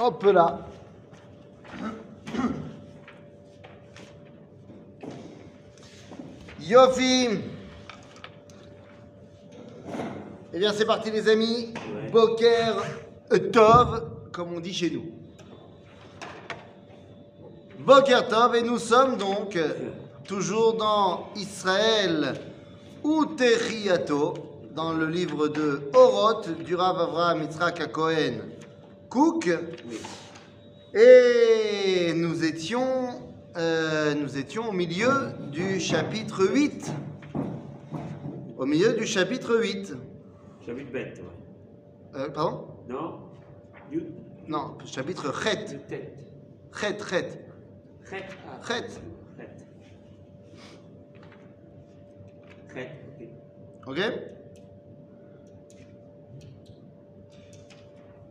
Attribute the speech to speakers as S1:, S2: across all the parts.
S1: Hop là. Yofi. Eh bien, c'est parti, les amis.
S2: Ouais.
S1: Boker Tov, comme on dit chez nous. Boker Tov, et nous sommes donc toujours dans Israël ou dans le livre de Oroth du Rav Avraham Yitzhak Cohen Cook. Et nous étions, euh, nous étions au milieu du chapitre 8. Au milieu du chapitre 8.
S2: Chapitre bête, ouais.
S1: Euh, pardon?
S2: Non You,
S1: Non, chapitre Chet. Chet.
S2: ah,
S1: Chet.
S2: Chet. Chet, ok?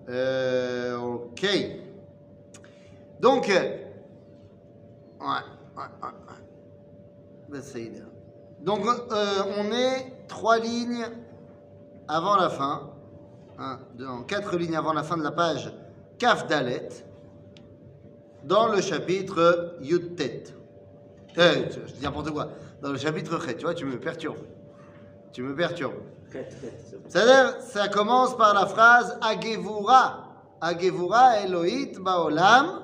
S1: Euh, Ok. Donc, euh, ouais, ouais, ouais. Donc, euh, on est trois lignes avant la fin. Un, deux, non, quatre lignes avant la fin de la page Kaf Dalet, dans le chapitre Yud-Tet. Euh, je dis n'importe quoi. Dans le chapitre Chet, tu vois, tu me perturbes. Tu me perturbes.
S2: Chet, chet, c'est bon.
S1: C'est-à-dire, ça commence par la phrase Agevura. Agevura Elohit Baolam.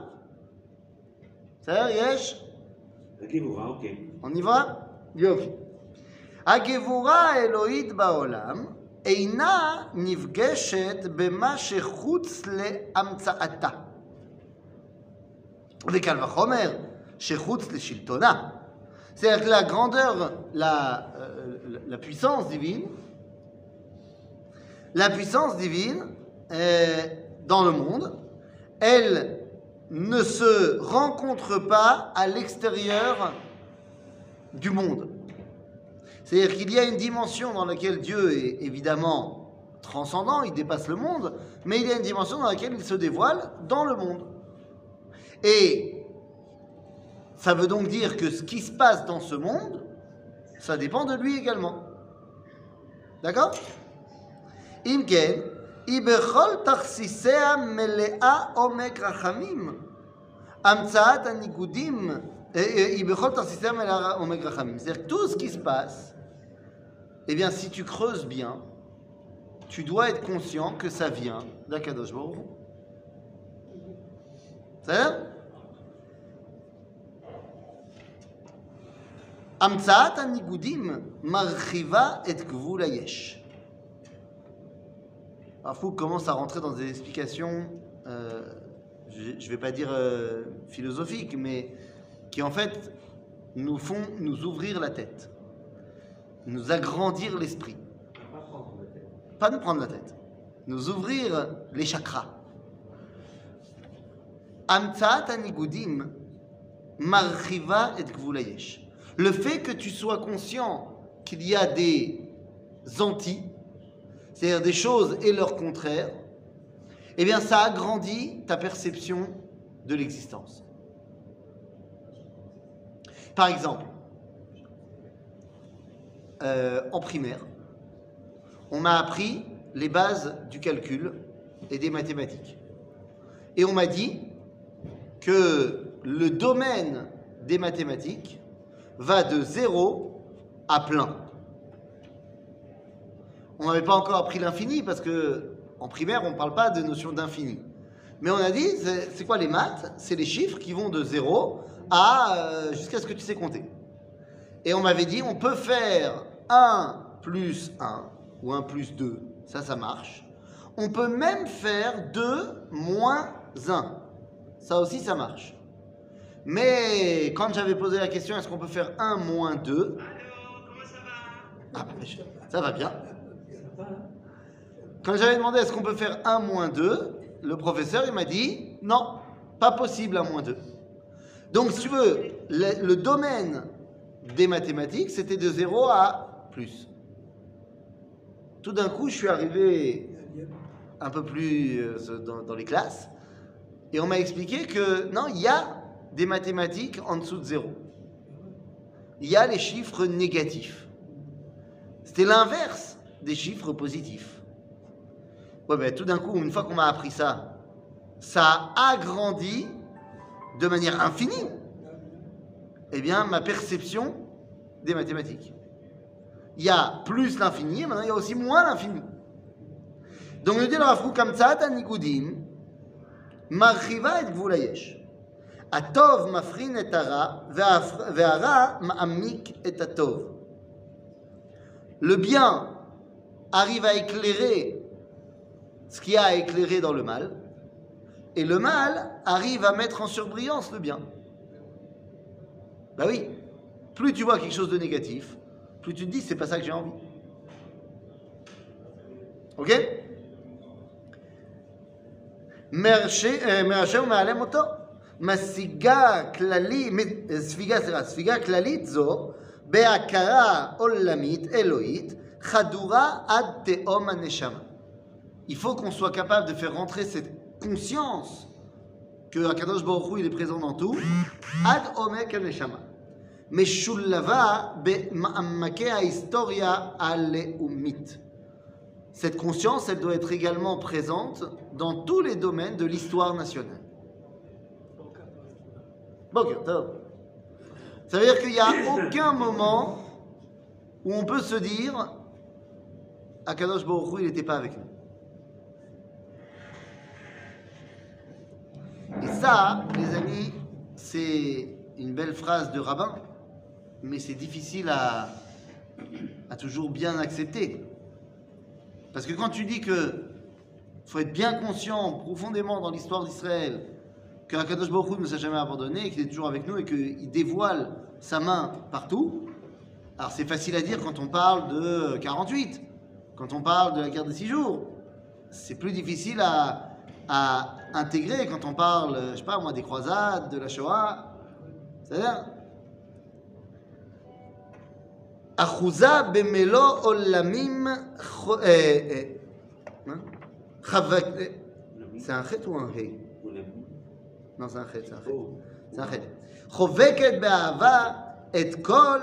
S1: C'est-à-dire, Yesh
S2: Agivura, ok.
S1: On y va Yofi. הגבורה האלוהית בעולם אינה נפגשת במה שחוץ להמצאתה. וקל וחומר שחוץ לשלטונה. C'est-à-dire que la grandeur, la, euh, la puissance divine, la puissance divine dans le monde, elle ne se rencontre pas à l'extérieur du monde. C'est-à-dire qu'il y a une dimension dans laquelle Dieu est évidemment transcendant, il dépasse le monde, mais il y a une dimension dans laquelle il se dévoile dans le monde. Et ça veut donc dire que ce qui se passe dans ce monde, ça dépend de lui également. D'accord? Imken, Iberchol tarsisea melea omek rachamim. Amtsaat anikudim. Iberchol tarsisea melea omek rachamim. C'est-à-dire tout ce qui se passe, eh bien, si tu creuses bien, tu dois être conscient que ça vient d'Akadosh Baruch. C'est-à-dire המצאת הניגודים מרחיבה את גבול היש. Alors, Fouque commence à rentrer dans des explications, euh, je ne vais pas dire euh, philosophiques, mais qui en fait nous font nous ouvrir la tête, nous agrandir l'esprit.
S2: Pas prendre la tête.
S1: Pas nous prendre la tête, nous ouvrir les chakras. Amtsaat anigudim marchiva et gvul hayesh. Le fait que tu sois conscient qu'il y a des anti, c'est-à-dire des choses et leur contraire, eh bien ça agrandit ta perception de l'existence. Par exemple, euh, en primaire, on m'a appris les bases du calcul et des mathématiques. Et on m'a dit que le domaine des mathématiques va de zéro à plein. On n'avait pas encore appris l'infini parce que en primaire on ne parle pas de notion d'infini. Mais on a dit, c'est quoi les maths? C'est les chiffres qui vont de zéro à euh, jusqu'à ce que tu sais compter. Et on m'avait dit, on peut faire 1 plus 1 ou 1 plus 2, ça, ça marche. On peut même faire 2 moins 1, ça aussi, ça marche. Mais quand j'avais posé la question, est-ce qu'on peut faire 1 moins 2 Ah, bah, ça va bien. Quand j'avais demandé est-ce qu'on peut faire 1 moins 2, le professeur, il m'a dit, non, pas possible 1 moins 2. Donc, si tu veux, le, domaine des mathématiques, c'était de 0 à plus. Tout d'un coup, je suis arrivé un peu plus euh, dans les classes et on m'a expliqué que non, il y a des mathématiques en dessous de 0. Il y a les chiffres négatifs. C'était l'inverse des chiffres positifs. Ouais, ben, tout d'un coup, une fois qu'on m'a appris ça, ça agrandit de manière infinie, eh bien, ma perception des mathématiques. Il y a plus l'infini, et maintenant il y a aussi moins l'infini. Donc, nous dit le Rafrou Kamtsat Anigudim, Marchiva et Gvul Atov mafrin et ara, ve'ara ma'amik et atov. Le bien arrive à éclairer ce qui a à éclairer dans le mal, et le mal arrive à mettre en surbrillance le bien. Ben oui, plus tu vois quelque chose de négatif, plus tu te dis c'est pas ça que j'ai envie. Ok מהשם ומעלם אותו. משיגה כללית, ספיגה, סליחה, ספיגה כללית זו בהכרה עולמית, אלוהית, חדורה עד תהום הנשמה. Il faut qu'on soit capable de faire rentrer cette conscience que Akadosh Baruch Hu, il est présent dans tout, ad omek neshama. Meshullava be'ma'ammake historia aleumit. Cette conscience, elle doit être également présente dans tous les domaines de l'histoire nationale. Ça veut dire qu'il n'y a aucun moment où on peut se dire Akadosh Baruch il n'était pas avec nous. Et ça, les amis, c'est une belle phrase de rabbin, mais c'est difficile à, à toujours bien accepter. Parce que quand tu dis que faut être bien conscient profondément dans l'histoire d'Israël que Akadosh Baruch ne s'est jamais abandonné, qu'il est toujours avec nous et qu'il dévoile sa main partout. Alors c'est facile à dire quand on parle de 48, quand on parle de la guerre de six jours. C'est plus difficile à, intégrer quand on parle, je sais pas moi, des croisades, de la Shoah. C'est-à-dire un chet ou un hé Non, c'est un chet, c'est un chet. C'est un chet. חובקת באהבה את כל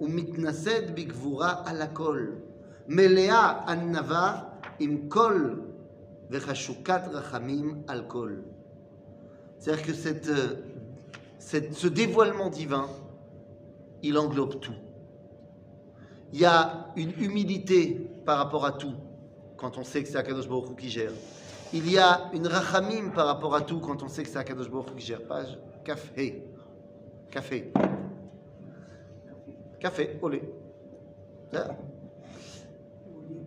S1: ומתנשאת בגבורה על הכל. מלאה ענווה עם כל וחשוקת רחמים על כל. C'est-à-dire que cette, cette, ce dévoilement divin, il englobe tout. Il y a une humilité par rapport à tout, quand on sait que c'est Akadosh Baruch Hu qui gère. Il y a une rachamim par rapport à tout, quand on sait que c'est Akadosh Baruch qui gère. Page café. Café. Café, olé.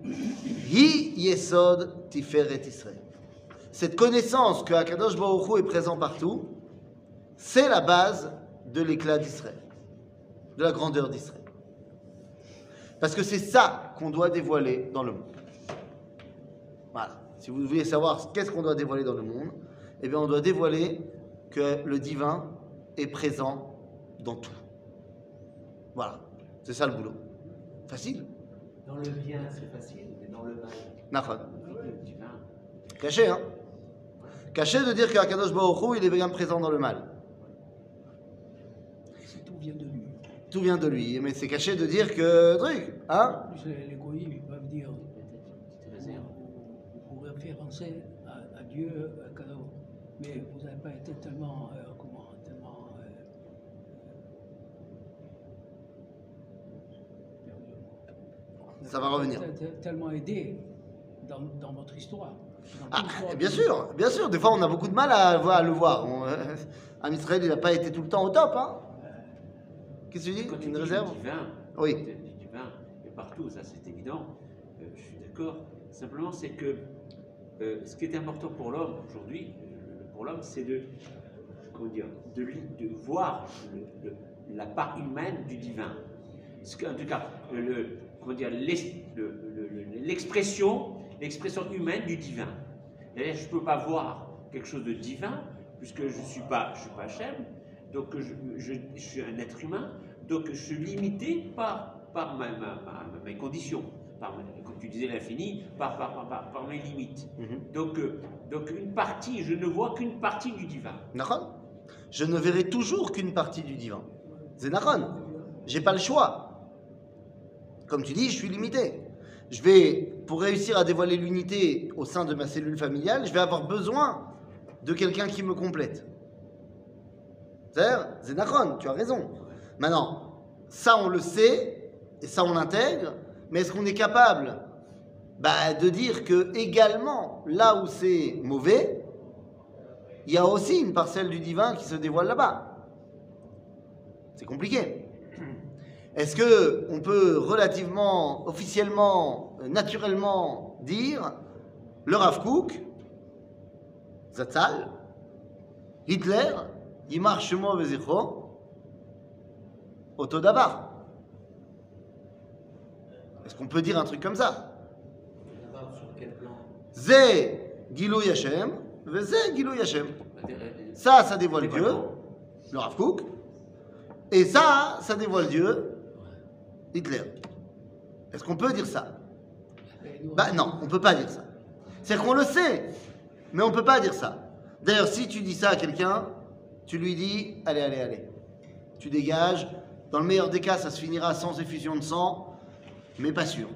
S1: Hi Yesod Tiferet Israël. Cette connaissance que Akadosh Baruch est présent partout, c'est la base de l'éclat d'Israël, de la grandeur d'Israël. Parce que c'est ça qu'on doit dévoiler dans le monde. Voilà. Si vous voulez savoir qu'est-ce qu'on doit dévoiler dans le monde, eh bien on doit dévoiler que le divin est présent dans tout. Voilà. C'est ça le boulot. Facile.
S2: Dans le bien, c'est facile, mais dans le mal.
S1: Nachon. Caché, hein Caché de dire qu'Akadosh Baruch il est bien présent dans le mal.
S3: Tout vient de lui.
S1: Tout vient de lui. Mais c'est caché de dire que. Truc, hein
S3: goïs, ils peuvent dire. Vous référencer à, à Dieu, à cadeau. Mais vous n'avez pas été tellement. Euh, comment Tellement. Euh,
S1: Ça va revenir.
S3: Tellement aidé dans, dans votre histoire.
S1: Ah, bien sûr, bien sûr. Des fois, on a beaucoup de mal à, à le voir. On, euh, en Israël, il n'a pas été tout le temps au top. Hein Qu'est-ce que tu dis?
S2: Quand
S1: Une
S2: tu
S1: réserve?
S2: dis divin,
S1: Oui.
S2: du divin, et partout, ça c'est évident, euh, je suis d'accord. Simplement, c'est que euh, ce qui est important pour l'homme aujourd'hui, euh, pour l'homme, c'est de, comment dire, de, voir la part humaine du divin. En tout cas, le- l'expression, l'expression humaine du divin. C'est-à-dire, je ne peux pas voir quelque chose de divin puisque je ne suis pas, je suis pas Hachem, donc je, suis un être humain, donc je suis limité par, mes conditions, tu disais l'infini, par, par, par, par- par mes limites.
S1: Mhm.
S2: Donc, euh, donc une partie, je ne vois qu'une partie du divin.
S1: Je ne verrai toujours qu'une partie du divin. Nachon. J'ai pas le choix. Comme tu dis, je suis limité. Je vais, pour réussir à dévoiler l'unité au sein de ma cellule familiale, je vais avoir besoin de quelqu'un qui me complète. C'est-à-dire, Zénachon, tu as raison. Maintenant, ça on le sait, et ça on l'intègre, mais est-ce qu'on est capable bah, de dire que également, là où c'est mauvais, il y a aussi une parcelle du divin qui se dévoile là-bas. C'est compliqué. Est-ce que on peut relativement, officiellement, naturellement dire le Rav Kook, Zatzal, Hitler, Yimar Shemo Vezicho, Otodavar Est-ce qu'on peut dire un truc comme ça
S2: D'abord, sur quel plan
S1: Zé Gilou Yashem, Zé Gilou Yashem.
S2: Euh,
S1: Ça, ça dévoile Dieu, le Rav Kook. Et ça, ça dévoile Dieu, Hitler. Est-ce qu'on peut dire ça? Bah non, on peut pas dire ça. C'est qu'on le sait, mais on peut pas dire ça. D'ailleurs, si tu dis ça à quelqu'un, tu lui dis allez, allez, allez. Tu dégages. Dans le meilleur des cas, ça se finira sans effusion de sang, mais pas sûr.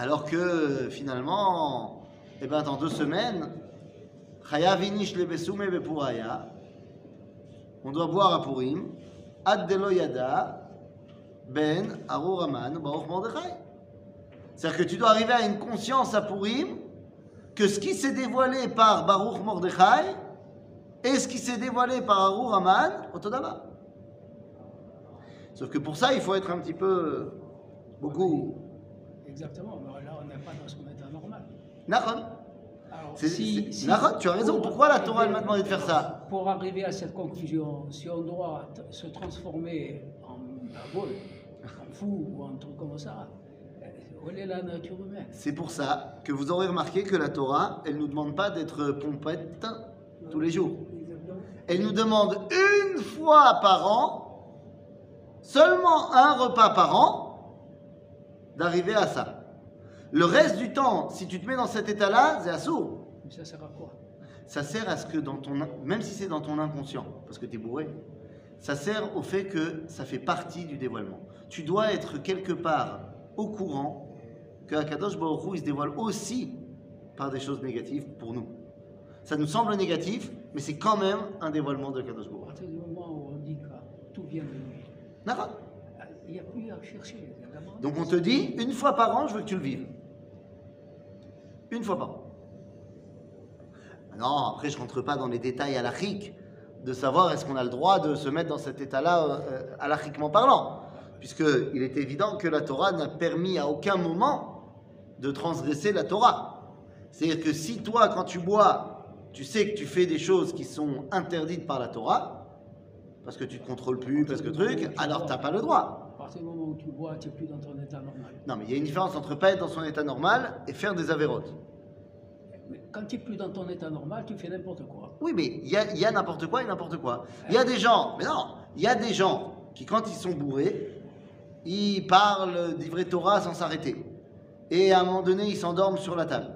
S1: Alors que finalement, eh ben, dans deux semaines. On doit boire à Purim. Ben. C'est-à-dire que tu dois arriver à une conscience à Purim que ce qui s'est dévoilé par Baruch Mordechai et ce qui s'est dévoilé par Arur Aman, Otodama. Sauf que pour ça, il faut être un petit peu beaucoup.
S3: Exactement, mais là on n'est pas dans son état
S1: C'est-
S3: si-
S1: tu as raison.
S3: pour
S1: Pourquoi la Torah m'a demandé de faire ça
S3: Pour arriver à cette conclusion, si on doit se transformer en vol, en fou ou en truc comme ça, euh, où est la nature humaine?
S1: C'est pour ça que vous aurez remarqué que la Torah, elle ne nous demande pas d'être pompette tous les jours. Elle nous demande une fois par an, seulement un repas par an, d'arriver à ça. Le reste du temps, si tu te mets dans cet état-là, c'est assourd.
S3: Mais ça sert à quoi?
S1: Ça sert à ce que dans ton, même si c'est dans ton inconscient, parce que tu es bourré, ça sert au fait que ça fait partie du dévoilement. Tu dois être quelque part au courant que Akadosh Baruch Hu, il se dévoile aussi par des choses négatives pour nous. Ça nous semble négatif, mais c'est quand même un dévoilement de Akadosh
S3: À
S1: Baruch Hu.
S3: partir du moment où on dit que tout vient de lui,
S1: D'accord
S3: il n'y a plus à chercher.
S1: Donc on te dit, une fois par an, je veux que tu le vives. Une fois par an. Non, après je rentre pas dans les détails halachiques de savoir est-ce qu'on a le droit de se mettre dans cet état-là euh, halachiquement parlant. Puisqu'il est évident que la Torah n'a permis à aucun moment de transgresser la Torah. C'est-à-dire que si toi, quand tu bois, tu sais que tu fais des choses qui sont interdites par la Torah, parce que tu te contrôles plus, parce que truc, alors t'as pas le droit.
S3: Partir du moment où tu bois, tu n'es plus dans ton état normal.
S1: Non, mais il y a une différence entre pas être dans son état normal et faire des avérotes.
S3: Mais quand tu n'es plus dans ton état normal, tu fais n'importe quoi.
S1: Oui, mais il y a, il y a n'importe quoi et n'importe quoi. Il y a des gens, mais non, il y a des gens qui, quand ils sont bourrés, ils parlent d'Ivret Torah sans s'arrêter. Et à un moment donné, ils s'endorment sur la table.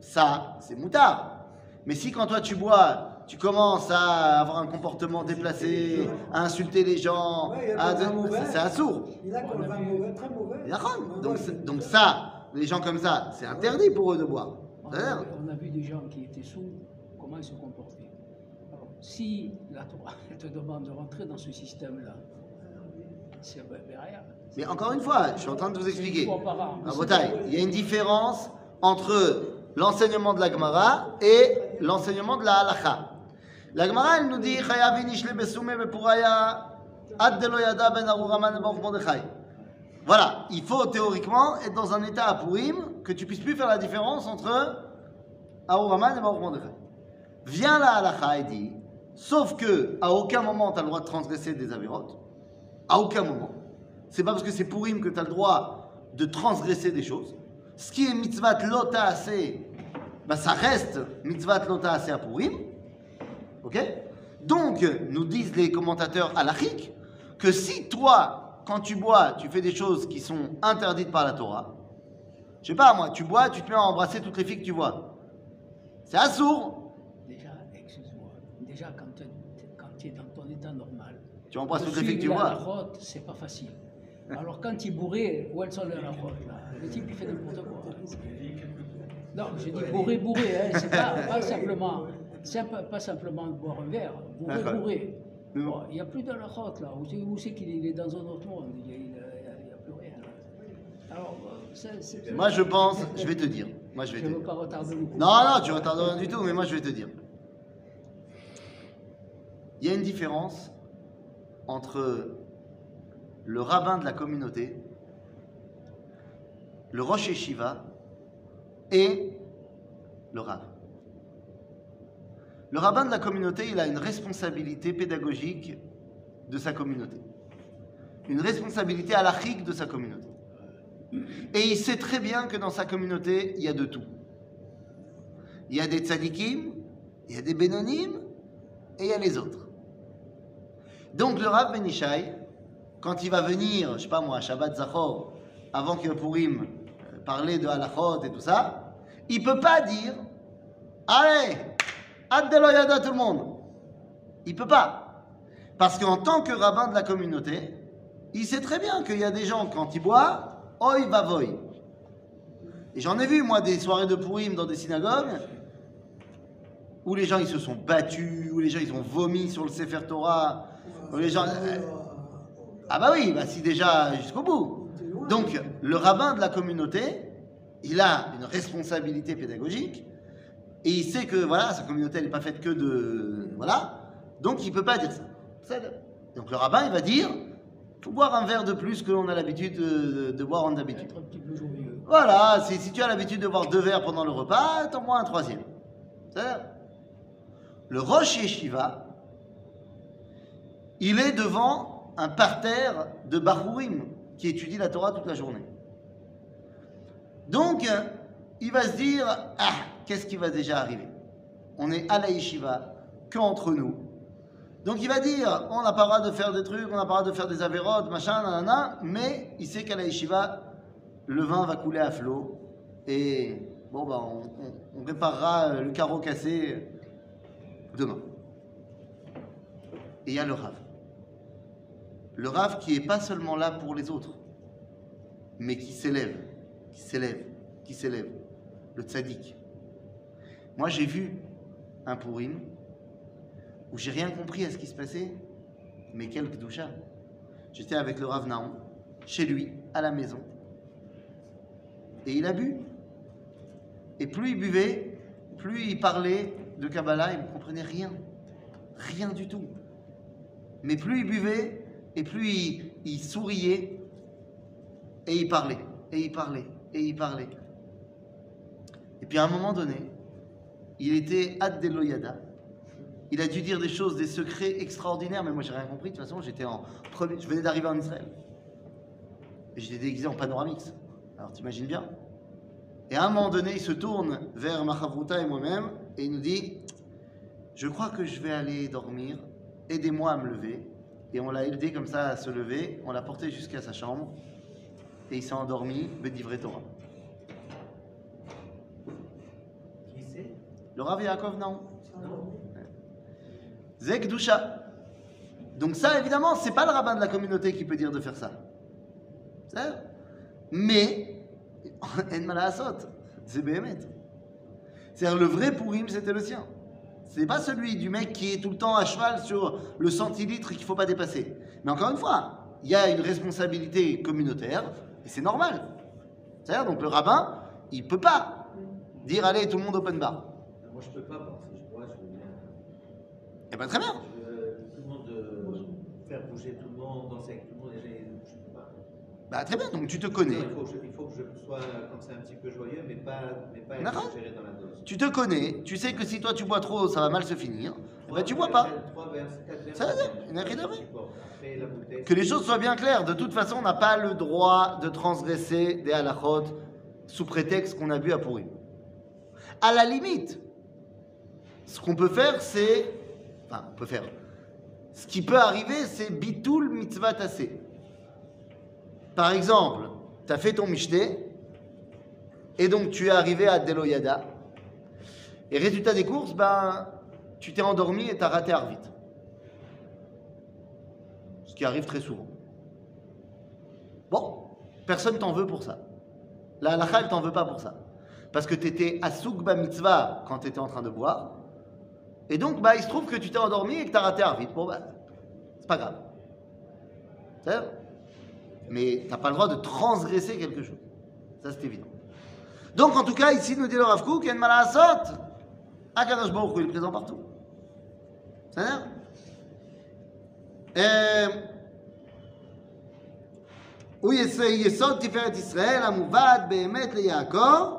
S1: Ça, c'est moutard. Mais si quand toi tu bois, tu commences à avoir un comportement déplacé, à insulter les gens,
S4: Ouais,
S1: à- c'est c'est assourd.
S4: Il a qu'on
S3: On a
S4: va
S3: vu-
S4: mauvais, très mauvais.
S1: Donc, donc ça, les gens comme ça, c'est interdit pour eux de boire.
S3: On a, on a vu des gens qui étaient sous, comment ils se comportaient. Alors, si la Torah te demande de rentrer dans ce système-là, c'est rien.
S1: Mais encore une fois, je suis en train de vous expliquer.
S3: Une fois par an.
S1: À Botaï, il y a une différence entre l'enseignement de la Gemara et l'enseignement de la Halacha. La Gemara, elle nous dit ben Mordechai. Voilà, il faut théoriquement être dans un état à Purim que tu puisses plus faire la différence entre Aruraman et Baruch Mordechai. Vient la Halacha et dit sauf que à aucun moment tu as le droit de transgresser des avérotes. À aucun moment. C'est pas parce que c'est Purim que tu as le droit de transgresser des choses. Ce qui est mitzvah lota assez, bah ça reste mitzvah lota assez à Purim. Ok? Donc, nous disent les commentateurs halachiques que si toi, quand tu bois, tu fais des choses qui sont interdites par la Torah, je sais pas moi, tu bois, tu te mets à embrasser toutes les filles que tu vois. C'est assourd.
S3: Déjà, excuse-moi, déjà quand tu es dans ton état normal,
S1: Tu embrasses toutes les filles que tu
S3: la
S1: vois.
S3: c'est pas facile. Alors quand tu es bourré, où elles sont les là? Le type il fait n'importe quoi. Non, je dis bourré, bourré, hein, c'est pas, pas simplement, c'est pas, pas simplement de boire un verre, bourré.
S1: Mais bon.
S3: Bon, il n'y a plus de la route là, où c'est, qu'il est, dans un autre monde, il n'y a, plus rien. Alors, euh,
S1: Moi, je pense, je vais te dire. Moi, je vais
S3: Je
S1: te
S3: ne veux
S1: dire.
S3: pas retarder le coup.
S1: Non, non, tu retardes rien du tout, mais moi, je vais te dire. Il y a une différence entre le rabbin de la communauté, le Rosh Yeshiva et le Rav. Le rabbin de la communauté, il a une responsabilité pédagogique de sa communauté. Une responsabilité halachique de sa communauté. Et il sait très bien que dans sa communauté, il y a de tout. Il y a des tzadikim, il y a des bénonim, et il y a les autres. Donc le Rav Benishai, quand il va venir, je sais pas moi, à Shabbat Zachor, avant que Purim euh, parler de halachot et tout ça, il peut pas dire Allez, Addeloyada tout le monde. Il peut pas. Parce qu'en tant que rabbin de la communauté, il sait très bien qu'il y a des gens, quand ils boivent, oi va voy. Et j'en ai vu, moi, des soirées de Purim dans des synagogues, où les gens, ils se sont battus, où les gens, ils ont vomi sur le Sefer Torah, où les gens... Ah bah oui, bah si déjà jusqu'au bout. Donc, le rabbin de la communauté, il a une responsabilité pédagogique, et il sait que voilà, sa communauté elle n'est pas faite que de voilà, donc il peut pas dire ça. Donc le rabbin il va dire, faut boire un verre de plus que l'on a l'habitude de, de boire en
S3: jovieux.
S1: Voilà, si, si tu as l'habitude de boire deux verres pendant le repas, t'en bois un troisième. Le Rosh Yeshiva, il est devant un parterre de Barurim qui étudie la Torah toute la journée. Donc, il va se dire Ah, qu'est-ce qui va déjà arriver? On est à la Yeshiva, qu'entre nous. Donc, il va dire On n'a pas le droit de faire des trucs, on n'a pas le droit de faire des avérotes, machin, nanana, mais il sait qu'à la Yeshiva, le vin va couler à flot et bon, bah, on, réparera le carreau cassé demain. Et il y a le Rav. Le Rav qui est pas seulement là pour les autres, mais qui s'élève, qui s'élève, qui s'élève. Le tzaddik. Moi, j'ai vu un Purim où j'ai rien compris à ce qui se passait, mais quel Kdusha. J'étais avec le Rav Naon, chez lui, à la maison, et il a bu. Et plus il buvait, plus il parlait de Kabbalah, il ne comprenait rien. Rien du tout. Mais plus il buvait, et plus il souriait, et il parlait, et il parlait, et il parlait. Et puis à un moment donné, il était ad deloyada. Il a dû dire des choses, des secrets extraordinaires, mais moi j'ai rien compris. De toute façon, j'étais en je venais d'arriver en Israël. J'étais déguisé en panoramix. Alors t'imagines bien Et à un moment donné, il se tourne vers Machavruta et moi-même et il nous dit Je crois que je vais aller dormir, aidez-moi à me lever. Et on l'a aidé comme ça à se lever, on l'a porté jusqu'à sa chambre et il s'est endormi, Bedivre Torah.
S4: Qui c'est
S1: Le Rav Yaakov Naon. Zek Dusha. Donc ça, évidemment, c'est pas le rabbin de la communauté qui peut dire de faire ça. Mais, en malasot, c'est Béhémet. C'est-à-dire, le vrai Pourim, c'était le sien. C'est pas celui du mec qui est tout le temps à cheval sur le centilitre qu'il faut pas dépasser. Mais encore une fois, il y a une responsabilité communautaire, et c'est normal. C'est-à-dire, donc le rabbin, il peut pas dire, allez, tout le monde open bar.
S4: Moi, je peux pas, parce que je bois, je veux bien.
S1: Eh ben très bien.
S4: Je veux tout le monde, euh, faire bouger tout le monde, danser avec tout le monde, et j'ai- je peux pas.
S1: Bah très bien, donc tu te connais.
S4: il, faut que je, il faut que je sois comme ça un petit peu joyeux, mais pas, mais pas exagéré dans la dose.
S1: Tu te connais, tu sais que si toi tu bois trop, ça va mal se finir. Eh ben tu bois pas.
S4: Trois quatre.
S1: Ça va,
S4: je supporte. Après, la bouteille.
S1: Que les choses soient bien claires. De toute façon, on n'a pas le droit de transgresser des halachot sous prétexte qu'on a bu à pourri. À la limite, ce qu'on peut faire, c'est. Enfin, on peut faire. Ce qui peut arriver, c'est bitul mitzvah tassé. Par exemple, tu as fait ton michté, et donc tu es arrivé à Deloyada, et résultat des courses, ben, tu t'es endormi et tu as raté Arvit. Ce qui arrive très souvent. Bon, personne t'en veut pour ça. La halakha, elle t'en veut pas pour ça. parce que tu étais à Soukba Mitzvah quand tu étais en train de boire. Et donc, bah, il se trouve que tu t'es endormi et que tu as raté Arvit. Bon, bah, c'est pas grave. C'est vrai Mais tu n'as pas le droit de transgresser quelque chose. Ça, c'est évident. Donc, en tout cas, ici, nous dit le Rav Kook, il y a une malasot. Akadosh Baruch Hu, il est présent partout. C'est vrai הוא יסוד תפארת ישראל המובאת באמת ליעקב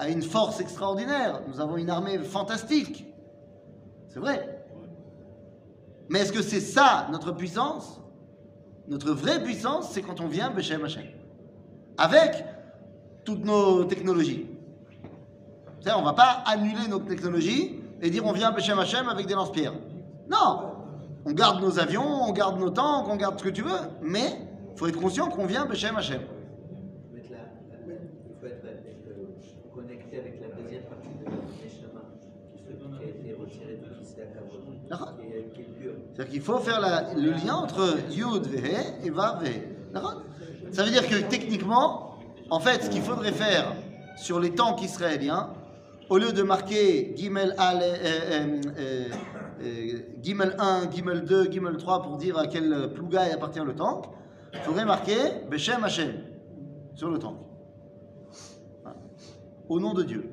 S1: a une force extraordinaire, nous avons une armée fantastique. C'est vrai. Mais est-ce que c'est ça notre puissance? Notre vraie puissance, c'est quand on vient Beshem Hashem. Avec toutes nos technologies. On ne va pas annuler nos technologies et dire on vient Beshem Hashem avec des lance-pierres. Non On garde nos avions, on garde nos tanks, on garde ce que tu veux, mais il faut être conscient qu'on vient Beshem Hashem.
S4: faut être là, là, il faut être euh, connecté avec la deuxième partie de Neshama, qui se- qui a été retirée de Kisei Akavod,
S1: D'accord.
S4: qui est, qui est pure.
S1: C'est-à-dire qu'il faut faire le lien entre Yud, Vehe et Vav, Vehe. Ça veut dire que techniquement, en fait, ce qu'il faudrait faire sur les tanks israéliens, au lieu de marquer Gimel, Ale- euh, euh, euh, Gimel 1, Gimel 2, Gimel 3 pour dire à quel plougaï appartient le tank, il faudrait marquer Beshem Hashem sur le tank. Au nom de Dieu.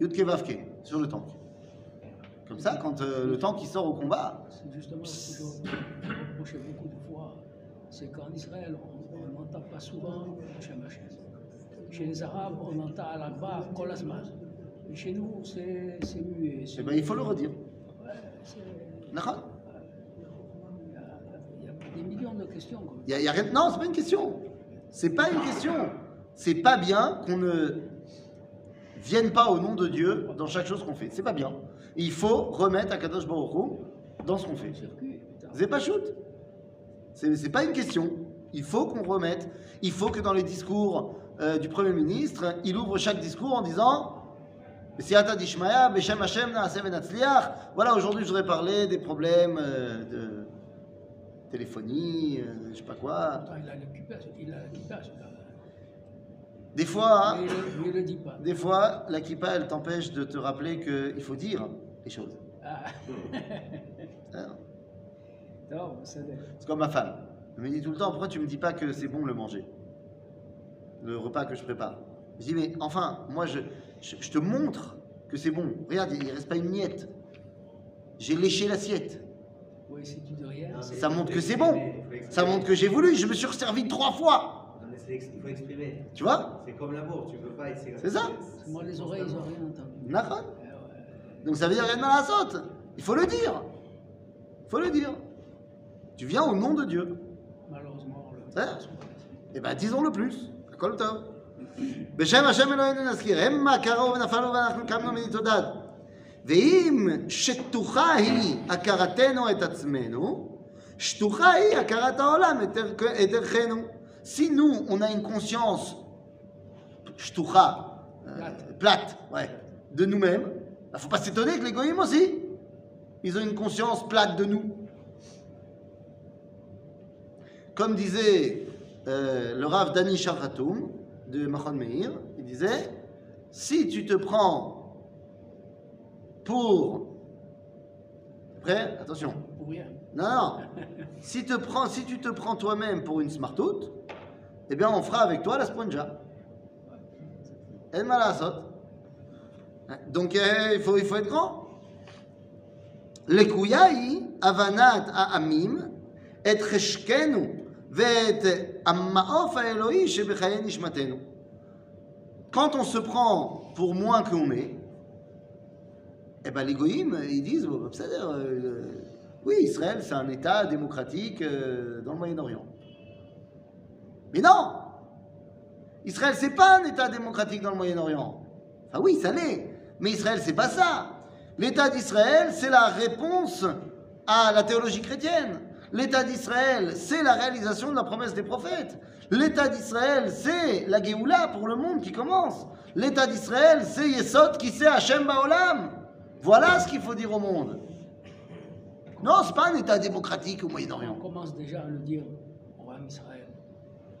S1: Yud Kevavke sur le tank. Comme ça, quand euh, le tank il sort au combat,
S3: C'est justement ce que je beaucoup de fois. C'est qu'en Israël, on n'entend pas souvent. Chez les Arabes, on entend Kol Azman. Mais chez nous, c'est muet.
S1: Eh ben, il faut le redire.
S3: Ouais, c'est-
S1: D'accord
S3: Il y a- il y a des millions de questions. comme.
S1: Il y a, il y a rien- Non, c'est pas une question. C'est pas une question. C'est pas bien qu'on ne vienne pas au nom de Dieu dans chaque chose qu'on fait. C'est pas bien. Il faut remettre Akadosh Baruch Hu dans ce qu'on fait. C'est pas shoot. C'est pas une question. Il faut qu'on remette. Il faut que dans les discours euh, du Premier ministre, il ouvre chaque discours en disant. Voilà, aujourd'hui, je voudrais parler des problèmes euh, de téléphonie, euh, je sais pas quoi.
S3: Il a.
S1: Des fois,
S3: Mais il ne il le dit pas.
S1: des fois, la kippa, elle t'empêche de te rappeler qu'il faut dire les choses.
S3: Ah, non, c'est
S1: comme ma femme. Elle me dit tout le temps, pourquoi tu me dis pas que c'est bon le manger? Le repas que je prépare. Je dis, mais enfin, moi, je, je, je te montre que c'est bon. Regarde, il ne reste pas une miette. J'ai léché l'assiette.
S3: Rien,
S4: Non,
S1: Ça montre que c'est bon. Ça montre que j'ai voulu. Je me suis resservi trois fois.
S4: Non, mais c'est ex- il faut exprimer.
S1: Tu vois?
S4: C'est comme l'amour, tu peux pas essayer.
S1: C'est ça
S3: moi, les oreilles, ils n'ont rien entendu.
S1: Nachon.
S3: Eh ouais.
S1: Donc ça veut dire rien de mal à la saute. Il faut le dire. Il faut le dire. Tu viens au nom de Dieu.
S3: Malheureusement, le-
S1: Hein Eh bien, disons-le plus. הכל טוב. בשם השם אלוהינו נזכיר, המה קראו ונפלו ואנחנו קמנו מנתודד. ואם שטוחה היא הכרתנו את עצמנו, שטוחה היא הכרת העולם את ערך- את ערכנו. Si nous, on a une conscience shtucha, euh,
S3: Plate.
S1: plate, ouais, de nous-mêmes, il ne faut pas s'étonner que les goïms aussi, ils ont une conscience plate de nous. Comme disait euh, le Rav Dani Sharatoum de Mahon Meir, il disait si tu te prends pour. Prêt Attention.
S3: Pour rien.
S1: Non, non. si, te prends, si tu te prends toi-même pour une smartout, eh bien, on fera avec toi la sponja. El malasot. Hein? Donc euh, il, faut, être grand. Le avanat à et reshkenu, ammaof à Eloi. Quand on se prend pour moins qu'on est, eh ben les goïms, ils disent, ben, euh, oui, Israël, c'est un État démocratique euh, dans le Moyen-Orient. Mais non Israël, c'est pas un État démocratique dans le Moyen-Orient. Ah oui, ça l'est. Mais Israël, c'est pas ça. L'État d'Israël, c'est la réponse à la théologie chrétienne. L'État d'Israël, c'est la réalisation de la promesse des prophètes. L'État d'Israël, c'est la Géoula pour le monde qui commence. L'État d'Israël, c'est Yesod qui sait Hachem Baolam. Voilà ce qu'il faut dire au monde. Non, c'est pas un État démocratique au
S3: On
S1: Moyen-Orient.
S3: commence déjà à le dire au roi Israël,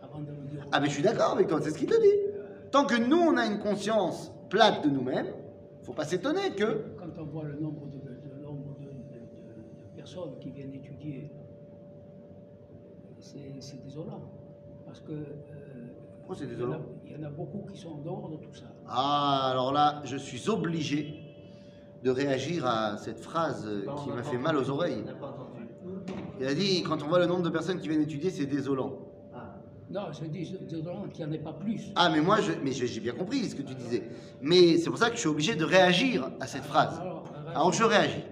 S3: avant de le dire
S1: Ah, mais je suis d'accord avec toi, c'est ce qu'il te dit. Tant que nous, on a une conscience plate de nous-mêmes, faut pas s'étonner que.
S3: Quand on voit le nombre de, personnes qui viennent étudier, c'est désolant. Parce que. euh,
S1: Pourquoi c'est
S3: il y en a-
S1: désolant?
S3: Il y en a beaucoup qui sont en dehors de tout ça.
S1: Ah, alors là, je suis obligé de réagir à cette phrase qui m'a fait mal aux oreilles. Il a dit quand on voit le nombre de personnes qui viennent étudier, c'est désolant.
S4: Ah,
S3: Non, je dis qu'il n'y en ait pas plus.
S1: Ah, mais moi, je, mais j'ai bien compris ce que tu disais. Mais c'est pour ça que je suis obligé de réagir à cette phrase.
S3: Alors,
S1: Alors je réagis.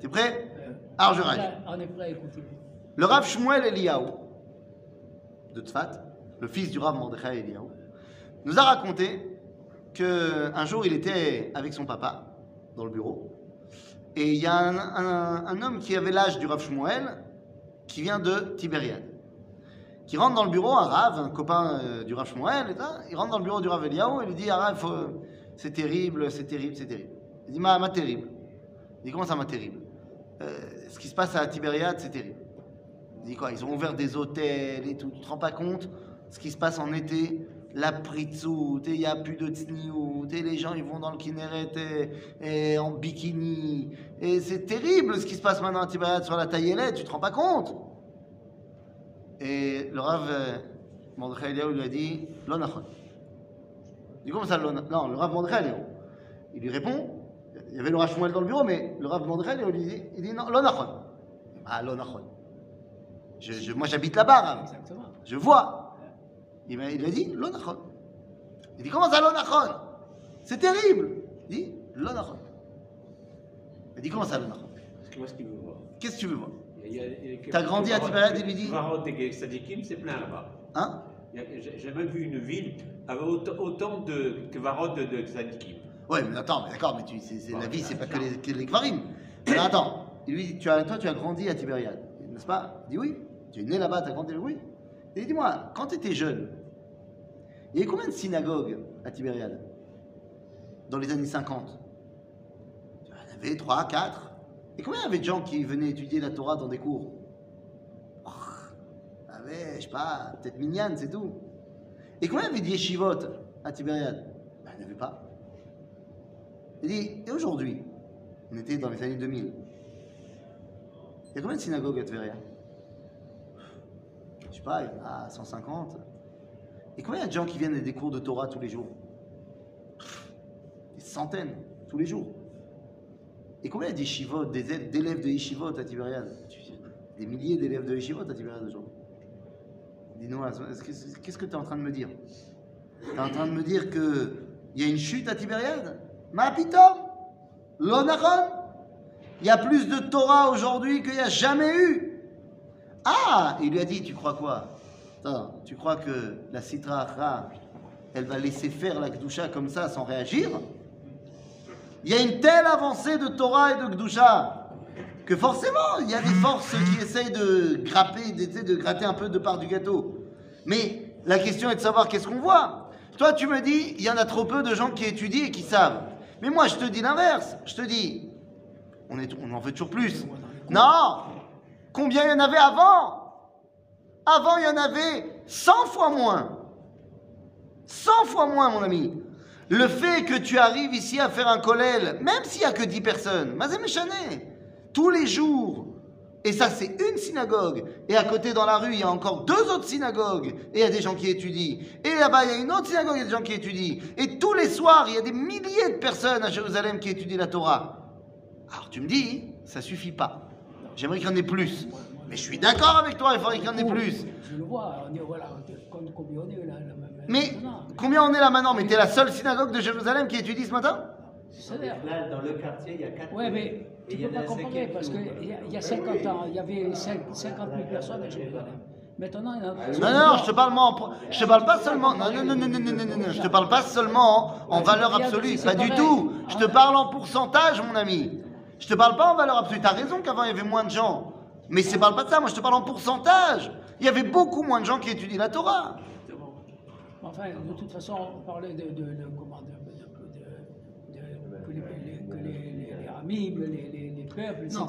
S1: T'es prêt? Alors je réagis.
S3: On est prêt à écouter.
S1: Le Rav Shmuel Eliyahu de Tzfat, le fils du Rav Mordechai Eliyahu, nous a raconté que un jour il était avec son papa dans le bureau et il y a un, un- un homme qui avait l'âge du Rav Shmuel qui vient de Tibériade qui rentre dans le bureau, un Rav, un copain euh, du Rav Shmuel, il rentre dans le bureau du Rav Eliyahu et lui dit c'est terrible, c'est terrible, c'est terrible. Il dit Ma, ma terrible. Il dit Comment ça, ma terrible? Euh, Ce qui se passe à Tibériade, c'est terrible. Il dit quoi? Ils ont ouvert des hôtels et tout. Tu te rends pas compte ce qui se passe en été? La pritzout, il n'y a plus de tsniout, et les gens ils vont dans le Kinneret et, et en bikini. Et c'est terrible ce qui se passe maintenant à Tibériade sur la taillelette, tu te rends pas compte Et le Rav euh, Mordechai Eliyahu lui a dit Lo nachon. Il dit comment ça, Non, le Rav Mordechai Eliyahu. Il lui répond il y avait le Rav Shmuel dans le bureau, mais le Rav Mordechai Eliyahu lui dit il dit non, lo nachon. Ah, lo nachon. Je, je- moi j'habite là-bas, Rav.
S3: Exactement.
S1: Je vois. Il il a dit lo nachon. Il dit comment ça lo nachon? C'est terrible. Il dit lo nachon. Il dit comment ça lo nachon?
S2: Parce que qu'il veut voir.
S1: Qu'est-ce que tu veux voir? T'as grandi à
S2: Varot des Sadikim, c'est plein là-bas.
S1: Hein
S2: J'ai même vu une ville avec autant, autant de, que Varot de, Sadikim.
S1: Ouais, mais attends, mais d'accord, mais tu, la vie, c'est pas que les, que les Kvarim. Alors attends, il lui dit, tu as, toi, tu as grandi à Tibériade, n'est-ce pas? Il dit oui. Tu es né là-bas, tu as grandi Oui. Dis-moi, quand tu étais jeune, il y avait combien de synagogues à Tibériade? Dans les années 50 Il y en avait 3, 4. Et combien il y avait de gens qui venaient étudier la Torah dans des cours Oh, y avait, je sais pas, peut-être Minyan, c'est tout. Et combien il y avait de à Tibériade Ben, Il n'y avait pas. Il dit, et aujourd'hui, on était dans les années 2000, il y a combien de synagogues à Tveria? Je sais pas, il y en a 150. Et combien il y a de gens qui viennent à des cours de Torah tous les jours? Des centaines, tous les jours. Et combien d'élèves de yeshivot à Tibériade Des milliers d'élèves de yeshivot à Tibériade aujourd'hui. Dis-nous, est-ce que- qu'est-ce que tu es en train de me dire? Tu es en train de me dire qu'il y a une chute à Tibériade Ma pitom? Il y a plus de Torah aujourd'hui qu'il n'y a jamais eu? Ah! Il lui a dit, tu crois quoi? Attends, tu crois que la Sitra Achra, elle va laisser faire la Gdusha comme ça sans réagir? Il y a une telle avancée de Torah et de Gdusha que forcément, il y a des forces qui essayent de grapper, d'essayer de gratter un peu de part du gâteau. Mais la question est de savoir qu'est-ce qu'on voit. Toi, tu me dis, il y en a trop peu de gens qui étudient et qui savent. Mais moi, je te dis l'inverse. Je te dis, on en veut toujours plus. Non Combien il y en avait avant? Avant, il y en avait 100 fois moins. 100 fois moins, mon ami. Le fait que tu arrives ici à faire un kollel, même s'il n'y a que 10 personnes, tous les jours, et ça c'est une synagogue, et à côté dans la rue, il y a encore deux autres synagogues, et il y a des gens qui étudient, et là-bas il y a une autre synagogue, il y a des gens qui étudient, et tous les soirs, il y a des milliers de personnes à Jérusalem qui étudient la Torah. Alors tu me dis, ça suffit pas. J'aimerais qu'il y en ait plus. Mais je suis d'accord avec toi, il faudrait qu'il y en ait plus.
S3: Je le vois, on est, voilà, comme on est là,
S1: Mais. Combien on est là maintenant Mais t'es la seule synagogue de Jérusalem qui étudie ce matin
S4: Là, dans le quartier, il y a 4
S3: Oui, mais tu peux pas parce qu'il y, a 50 000 personnes à Jérusalem. Maintenant, il y en a...
S1: Ah non, non, je te parle, moi, je te parle pas seulement. Non, non, non, non, non, non, non, non, je te parle pas seulement en valeur absolue, pas du tout. Je te parle en pourcentage, mon ami. Je te parle pas en valeur absolue. T'as raison qu'avant il y avait moins de gens, mais je te parle pas de ça. Moi, je te parle en pourcentage. Il y avait beaucoup moins de gens qui étudient la Torah.
S3: Enfin, de toute façon, on parlait de, de, de- comment, que les, les- que les, les, les les, les, les peuples, etc.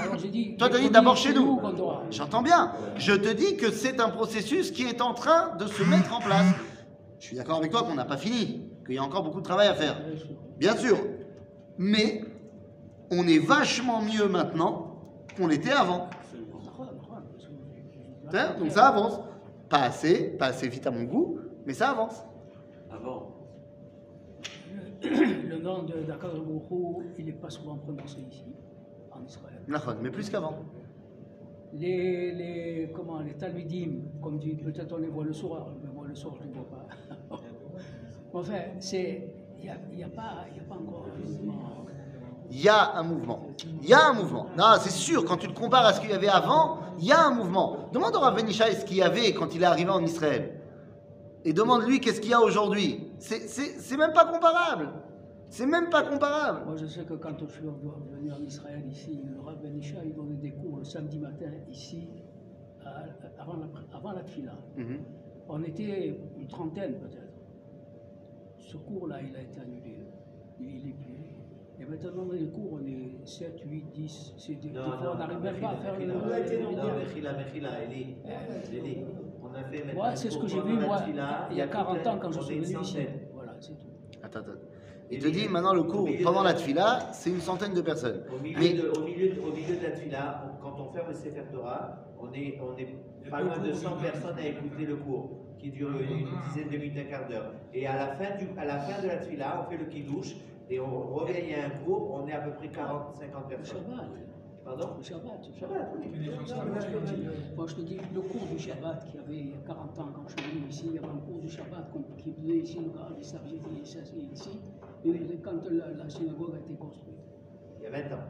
S3: Alors j'ai dit.
S1: Toi, dit
S3: premiers
S1: d'abord chez nous. J'entends bien. Je te dis que c'est un processus qui est en train de se mettre en place. Je suis d'accord avec toi qu'on n'a pas fini, qu'il y a encore beaucoup de travail à faire. Bien sûr. Mais on est vachement mieux maintenant qu'on l'était avant. Hein? Donc ça avance. Pas assez, pas assez vite à mon goût, mais ça avance.
S2: Avant,
S3: Le nom de Dakar Bourou, il n'est pas souvent prononcé ici, en Israël.
S1: Mais plus qu'avant.
S3: Les, les, comment, les Talmudim, comme dit, peut-être on les voit le soir, mais moi le soir je ne les vois pas. enfin, c'est, il n'y a, il y a, pas- il y a pas encore mouvement.
S1: Il y a un mouvement. Il y a un mouvement. Non, c'est sûr, quand tu le compares à ce qu'il y avait avant, il y a un mouvement. Demande au Rav Benishai ce qu'il y avait quand il est arrivé en Israël. Et demande-lui qu'est-ce qu'il y a aujourd'hui. C'est- C'est c'est même pas comparable. C'est même pas comparable.
S3: Moi je sais que quand je suis venu en Israël ici, le Rav Ben Isha, il donnait des cours le samedi matin ici, à- avant, la, avant la tfila.
S1: Mhm.
S3: On était une trentaine peut-être. Ce cours-là, il a été annulé. Il est plus. Et maintenant, dans les cours, on est 7, 8, 10. C'est des, des
S4: Non,
S3: fois,
S4: non,
S3: on n'arrive même pas à faire le-
S4: Non, Mechila, Mechila, Eli. Eli. On a fait maintenant.
S3: Ouais, c'est ce que j'ai vu,
S4: la
S3: moi, il y a 40 ans quand je suis
S4: une
S3: venu ici.
S4: centaine.
S3: Voilà, c'est tout.
S1: Attends, attends. Il te dit maintenant le cours pendant la tfila, c'est une centaine de personnes.
S4: Au milieu,
S1: Mais
S4: de, au, milieu, de- au milieu de la tefila, on- quand on ferme le Sefer Torah, on est, on est pas loin de 100 personnes à écouter le cours, qui dure une, une dizaine de minutes, un quart d'heure. Et à la, fin du, à la fin de la tefila, on fait le kiddush, et on revient, il y a un cours, on est à peu près 40, 50
S3: Le
S4: personnes.
S3: Shabbat.
S4: Pardon?
S3: Le Shabbat. le
S4: Shabbat, oui.
S3: Moi, je te dis, le cours du Shabbat qu'il y avait il y a 40 ans, quand je suis venu ici, il y avait un cours du Shabbat qu'on- qui faisait ici, le grand des s'assied ici, et quand la, la synagogue a été construite.
S4: Il y a 20 ans.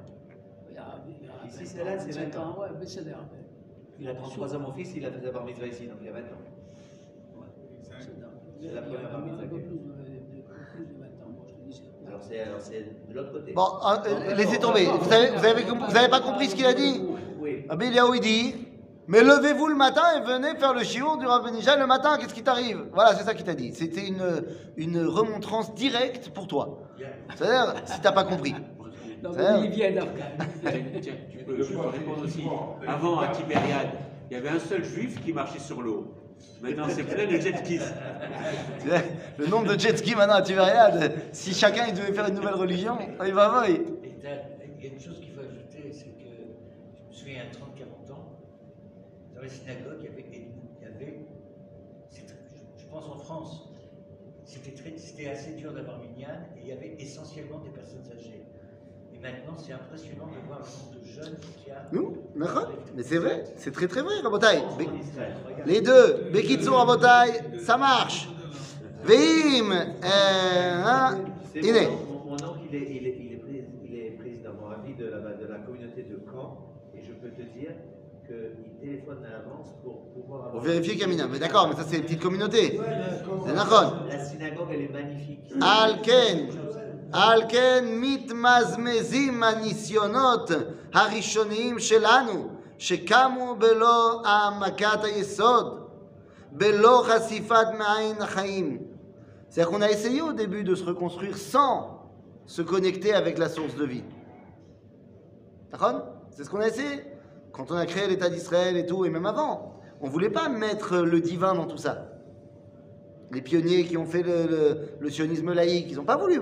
S3: Il y a, il y a
S4: Ici,
S3: 20
S4: c'est là, c'est
S3: 25
S4: 20 ans.
S3: Ouais, mais c'est là.
S4: Il a 33 ans, mon fils, il a fait sa bar mitzvah ici, donc il y a 20 ans. C'est la première bar mitzvah.
S3: C'est-
S4: de l'autre côté.
S1: bon, euh, laissez tomber. Vous avez, vous avez, vous avez pas compris ce qu'il a dit
S4: Oui.
S1: Rabbi Eliaou, il dit Mais levez-vous le matin et venez faire le shiur du Rav Benishai le matin, qu'est-ce qui t'arrive? Voilà, c'est ça qu'il t'a dit. C'était une, une remontrance directe pour toi. C'est-à-dire, si t'as pas compris.
S3: Non, mais il vient d'Afghan.
S2: tiens, tiens, tu peux, je peux répondre aussi. Avant, à Tibériade, il y avait un seul juif qui marchait sur l'eau. Maintenant, c'est plein de jet skis.
S1: Le nombre de jet skis maintenant à Tibériade, si chacun il devait faire une nouvelle religion, il va voir. il-
S5: y a une chose qu'il faut ajouter, c'est que je me souviens, il y a 30-40 ans, dans les synagogues, il y avait, il y avait je, pense en France, c'était assez dur d'avoir minyan et il y avait essentiellement des personnes âgées. Maintenant, c'est impressionnant de voir le nombre de jeunes qu'il y a.
S1: Nous Mais c'est vrai, c'est très très vrai, Rabotai. Les deux, Bekitsu Rabotai, ça marche. Veim, euh, hein, il est.
S4: mon, mon, mon oncle, il est, il, est, il, est prés- il est président mon de la, de la communauté de Caen, et je peux te dire qu'il téléphone à l'avance pour pouvoir avoir.
S1: Pour vérifier Kamina. Mais d'accord, mais ça c'est une petite communauté. C'est.
S4: La synagogue, elle est magnifique.
S1: Alken, Alken מתמזמזים הניסיונות הראשוניים שלנו, שקמו בלא העמקת היסוד, בלא חשיפת מעין החיים. C'est-à-dire qu'on a essayé au début de se reconstruire sans se connecter avec la source de vie. D'accord C'est ce qu'on a essayé quand on a créé l'État d'Israël et tout, et même avant. On ne voulait pas mettre le divin dans tout ça les pionniers qui ont fait le, le- le sionisme laïque, ils n'ont pas voulu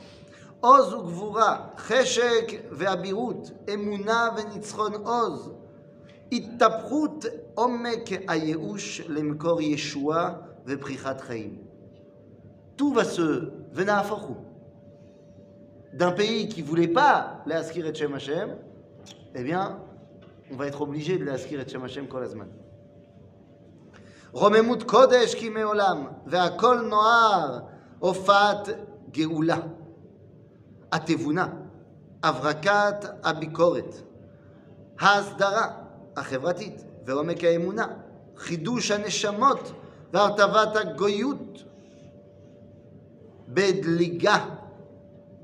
S1: עוז וגבורה, חשק ואבירות, אמונה וניצחון עוז, התהפכות עומק הייאוש למקור ישועה ופריחת חיים. tout va se venir à Forchou. D'un pays qui voulait pas l'Askir et Shem Hashem, eh bien, on va être obligé de l'Askir et Shem Hashem kol הזמן. רוממות קודש כימי עולם, והכל נוער, הופעת גאולה. התבונה, הברקת הביקורת, ההסדרה החברתית ועומק האמונה, חידוש הנשמות והרטבת הגויות בדליגה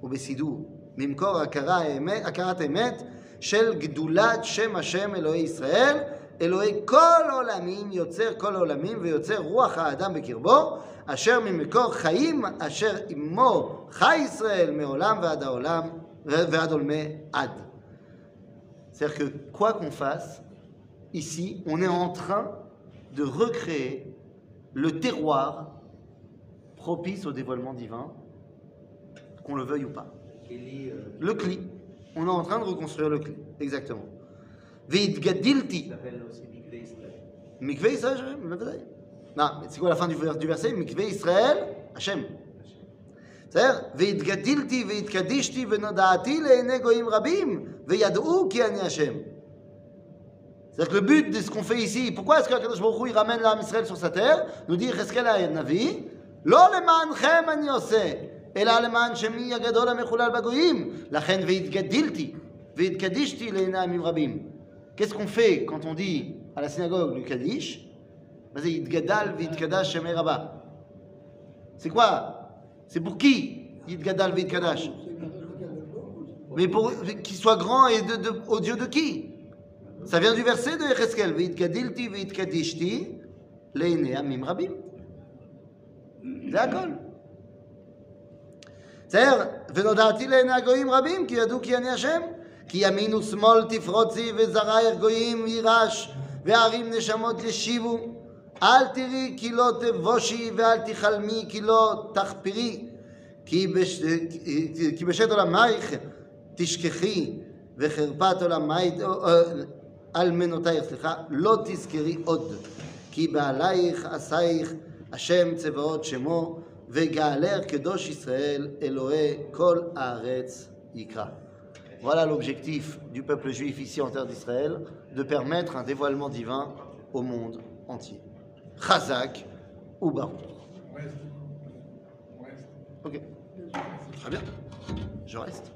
S1: ובסידור, ממקור הכרה הכרת אמת של גדולת שם השם אלוהי ישראל, אלוהי כל עולמים, יוצר כל עולמים ויוצר רוח האדם בקרבו, אשר ממקור חיים, אשר עמו חי ישראל מעולם ועד העולם, ועד עולמי עד. C'est-à-dire que quoi qu'on fasse, ici, on est en train de recréer le terroir propice au dévoilement divin, qu'on le veuille ou pas.
S4: Kelly, euh,
S1: Le cli. On est en train de reconstruire le cli. Exactement.
S4: il
S1: Ve'itgadilti.
S4: s'appelle aussi Mikveh Israël.
S1: Mikveh Israël, je- bevadaï. Non, mais c'est quoi la fin du, vers- du verset Mikveh Israël, Hachem. C'est-à-dire, Ve'itgadilti, ve'itkadishti, ve'noda'ati le'ene goyim rabim, ve'yad'u ki ani Hachem. C'est-à-dire que le but de ce qu'on fait ici, pourquoi est-ce que Kadosh Baruch Hu, il ramène l'âme Israël sur sa terre, nous dit Cheskel Navi, לא למענכם אני עושה, אלא למען שמי הגדול המחולל בגויים. לכן והתגדלתי, והתקדישתי לעיני עמים רבים. Qu'est-ce qu'on fait quand on dit à la synagogue le Kaddish Ben, c'est Yitgadal v'Yitkadash Shemei Rabba. C'est quoi C'est pour qui Yitgadal v'Yitkadash Mais pour qu'il soit grand et de, de- au Dieu de qui Ça vient du verset de Echeskel. V'Yitgadilti v'Yitgadishti לעיני עמים רבים. זה הכל. בסדר? ונודעתי לעיני הגויים רבים, כי ידעו כי אני השם. כי ימין ושמאל תפרוצי, וזרעך גויים יירש, וערים נשמות ישיבו. אל תראי כי לא תבושי, ואל תחלמי כי לא תחפרי. כי, בש... כי בשת עולמייך תשכחי, וחרפת עולמייך, אלמנותייך, סליחה, לא תזכרי עוד. כי בעלייך עשייך השם צבאות שמו, וגאלך קדוש ישראל, אלוהי כל הארץ יקרא. Voilà l'objectif du peuple juif ici en terre d'Israël, de permettre un dévoilement divin au monde entier. Chazak ou Baruch. Ok. Très bien. Je reste.